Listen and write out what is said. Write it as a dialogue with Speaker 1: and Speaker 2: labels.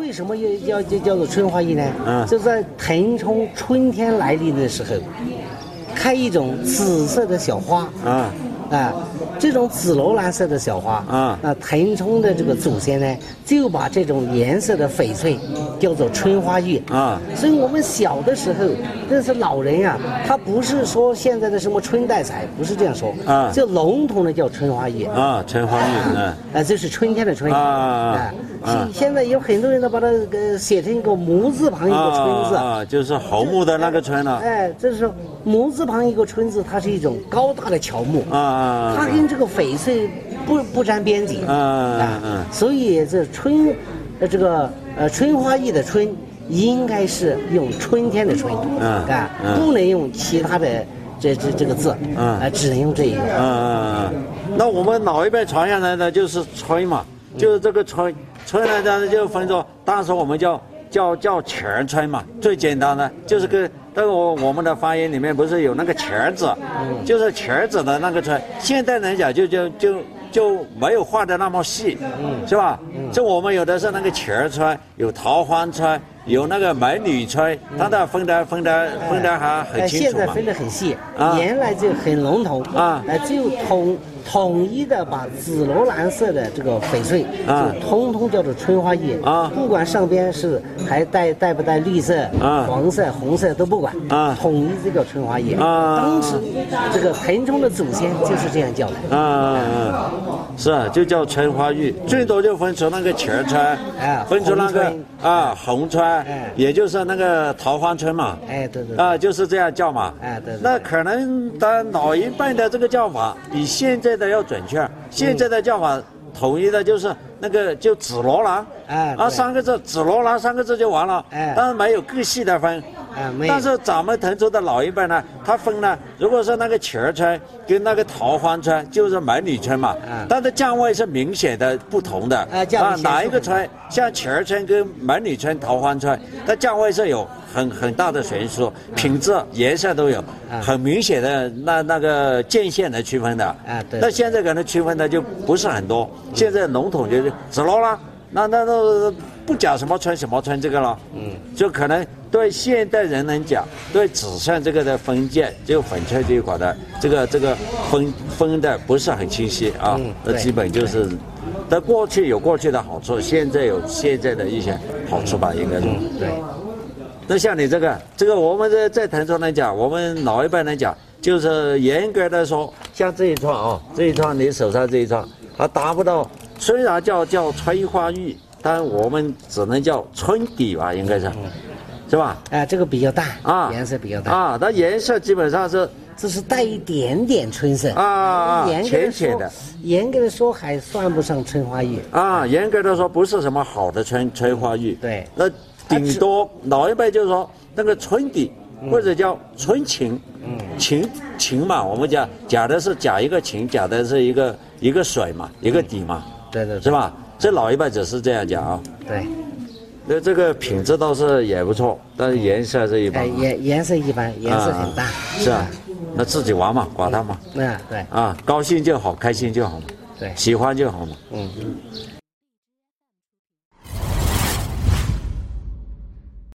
Speaker 1: 为什么要叫叫叫做春花艺呢？
Speaker 2: 嗯
Speaker 1: 就在腾冲春天来临的时候，开一种紫色的小花。
Speaker 2: 啊
Speaker 1: 啊，这种紫罗兰色的小花，
Speaker 2: 啊。
Speaker 1: 那腾冲的这个祖先呢，就把这种颜色的翡翠叫做春花玉
Speaker 2: 啊。
Speaker 1: 所以我们小的时候，那是老人呀、他不是说现在的什么春带彩，不是这样说
Speaker 2: 啊。
Speaker 1: 就笼统的叫春花玉
Speaker 2: 啊，春花玉，嗯。
Speaker 1: 啊，这是春天的春
Speaker 2: 啊啊啊。
Speaker 1: 现现在有很多人都把它呃写成一个木字旁一个春字，
Speaker 2: 啊。啊，就是红木的那个春了，
Speaker 1: 哎，这是木字旁一个春字，它是一种高大的乔木。
Speaker 2: 啊啊。
Speaker 1: 它跟这个翡翠不不沾边际。
Speaker 2: 啊啊啊
Speaker 1: 所以这春，呃，这个呃春花玉的春，应该是用春天的春，
Speaker 2: 嗯
Speaker 1: 啊，
Speaker 2: 嗯
Speaker 1: 不能用其他的这这这个字，
Speaker 2: 嗯。
Speaker 1: 啊，只能用这一个。
Speaker 2: 啊啊啊！那我们老一辈传下来的就是春嘛，就是这个春，春呢，当然就分作，当时我们叫叫叫全春嘛，最简单的就是个那个我我们的发音里面不是有那个钱儿字，就是茄子的那个村，现代人讲就就就就没有画的那么细，是吧？就我们有的是那个茄儿村，有桃花春，有那个美女春，它的分的分的分的还很
Speaker 1: 哎
Speaker 2: 清楚嘛。
Speaker 1: 现在分得很细，
Speaker 2: 啊。
Speaker 1: 原来就很笼统
Speaker 2: 啊。
Speaker 1: 呃，就统统一的把紫罗兰色的这个翡翠，
Speaker 2: 啊。
Speaker 1: 就通通叫做春花玉
Speaker 2: 啊。
Speaker 1: 不管上边是还带带不带绿色、
Speaker 2: 啊。
Speaker 1: 黄色、红色都不管
Speaker 2: 啊。
Speaker 1: 统一这个春花玉
Speaker 2: 啊。
Speaker 1: 当时这个腾冲的祖先就是这样叫的。
Speaker 2: 啊啊，是啊，就叫春花玉，最多就分出那个钱儿春，
Speaker 1: 哎
Speaker 2: 分出那个啊红川
Speaker 1: 哎，
Speaker 2: 也就是那个桃花村嘛，
Speaker 1: 哎，对对对，
Speaker 2: 啊，就是这样叫嘛。
Speaker 1: 哎对对
Speaker 2: 那可能的老一辈的这个叫法比现在的要准确，现在的叫法统一的就是那个就紫罗兰，啊三个字紫罗兰三个字就完了，
Speaker 1: 哎。
Speaker 2: 但是没有更细的分。
Speaker 1: 哎没有。
Speaker 2: 但是咱们滕州的老一辈呢，他分呢，如果说那个钱儿春跟那个桃花村，就是美女村嘛，
Speaker 1: 嗯。
Speaker 2: 它的价位是明显的不同的。
Speaker 1: 啊
Speaker 2: 哪一个
Speaker 1: 著不同。
Speaker 2: 春，像钱儿春跟美女村、桃花村，它价位是有很很大的悬殊，品质、颜色都有
Speaker 1: 啊
Speaker 2: 很明显的那那个界限来区分的。
Speaker 1: 啊对。
Speaker 2: 那现在可能区分的就不是很多，现在笼统就是紫罗兰，那那那不讲什么穿什么穿这个了。嗯，就可能对现代人来讲，对纸上这个的分界，就翡翠这一块的这个这个分分的不是很清晰啊
Speaker 1: 嗯。
Speaker 2: 那基本就是，但过去有过去的好处，现在有现在的一些好处吧，应该说。
Speaker 1: 对，
Speaker 2: 那像你这个，这个我们在在腾冲来讲，我们老一辈来讲，就是严格的说，像这一串啊、这一串你手上这一串，它达不到，虽然叫叫春花玉，但我们只能叫春底吧，应该是，是吧？
Speaker 1: 哎，这个比较淡
Speaker 2: 啊，
Speaker 1: 颜色比较淡，
Speaker 2: 啊，它颜色基本上是
Speaker 1: 这是带一点点春色。
Speaker 2: 啊啊
Speaker 1: 严格地说
Speaker 2: 浅浅的，
Speaker 1: 严格的说还算不上春花玉。
Speaker 2: 啊，严格的说不是什么好的春春花玉，
Speaker 1: 对。
Speaker 2: 那顶多老一辈就是说那个春底或者叫春情，嗯，情情嘛，我们讲讲的是讲一个情，讲的是一个一个水嘛，一个底嘛，
Speaker 1: 对对对
Speaker 2: 是吧？这老一辈只是这样讲啊。
Speaker 1: 对，
Speaker 2: 那这个品质倒是也不错，但是颜色是一
Speaker 1: 哎
Speaker 2: 般。
Speaker 1: 颜颜色一般，颜色很淡。
Speaker 2: 是啊，那自己玩嘛，管他嘛，
Speaker 1: 嗯，对
Speaker 2: 啊，高兴就好，开心就好嘛，
Speaker 1: 对，
Speaker 2: 喜欢就好嘛。
Speaker 1: 嗯。